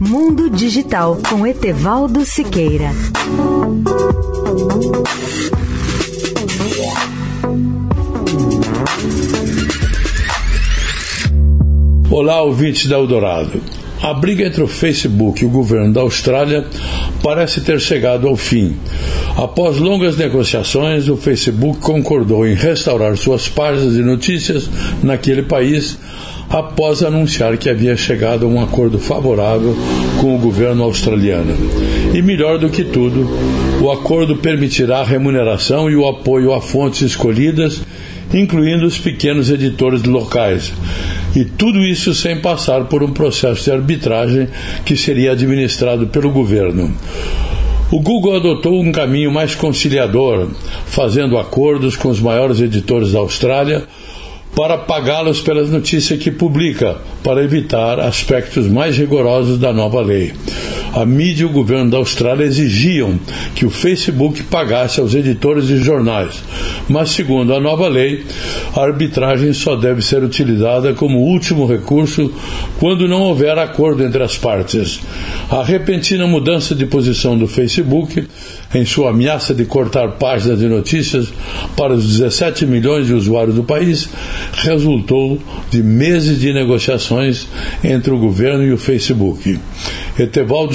Mundo Digital com Etevaldo Siqueira. Olá, ouvintes da Eldorado. A briga entre o Facebook e o governo da Austrália parece ter chegado ao fim. Após longas negociações, o Facebook concordou em restaurar suas páginas de notícias naquele país após anunciar que havia chegado a um acordo favorável com o governo australiano. E melhor do que tudo, o acordo permitirá a remuneração e o apoio a fontes escolhidas, incluindo os pequenos editores locais. E tudo isso sem passar por um processo de arbitragem que seria administrado pelo governo. O Google adotou um caminho mais conciliador, fazendo acordos com os maiores editores da Austrália para pagá-los pelas notícias que publica, para evitar aspectos mais rigorosos da nova lei. A mídia e o governo da Austrália exigiam que o Facebook pagasse aos editores de jornais, mas, segundo a nova lei, a arbitragem só deve ser utilizada como último recurso quando não houver acordo entre as partes. A repentina mudança de posição do Facebook, em sua ameaça de cortar páginas de notícias para os 17 milhões de usuários do país, resultou de meses de negociações entre o governo e o Facebook. Etevaldo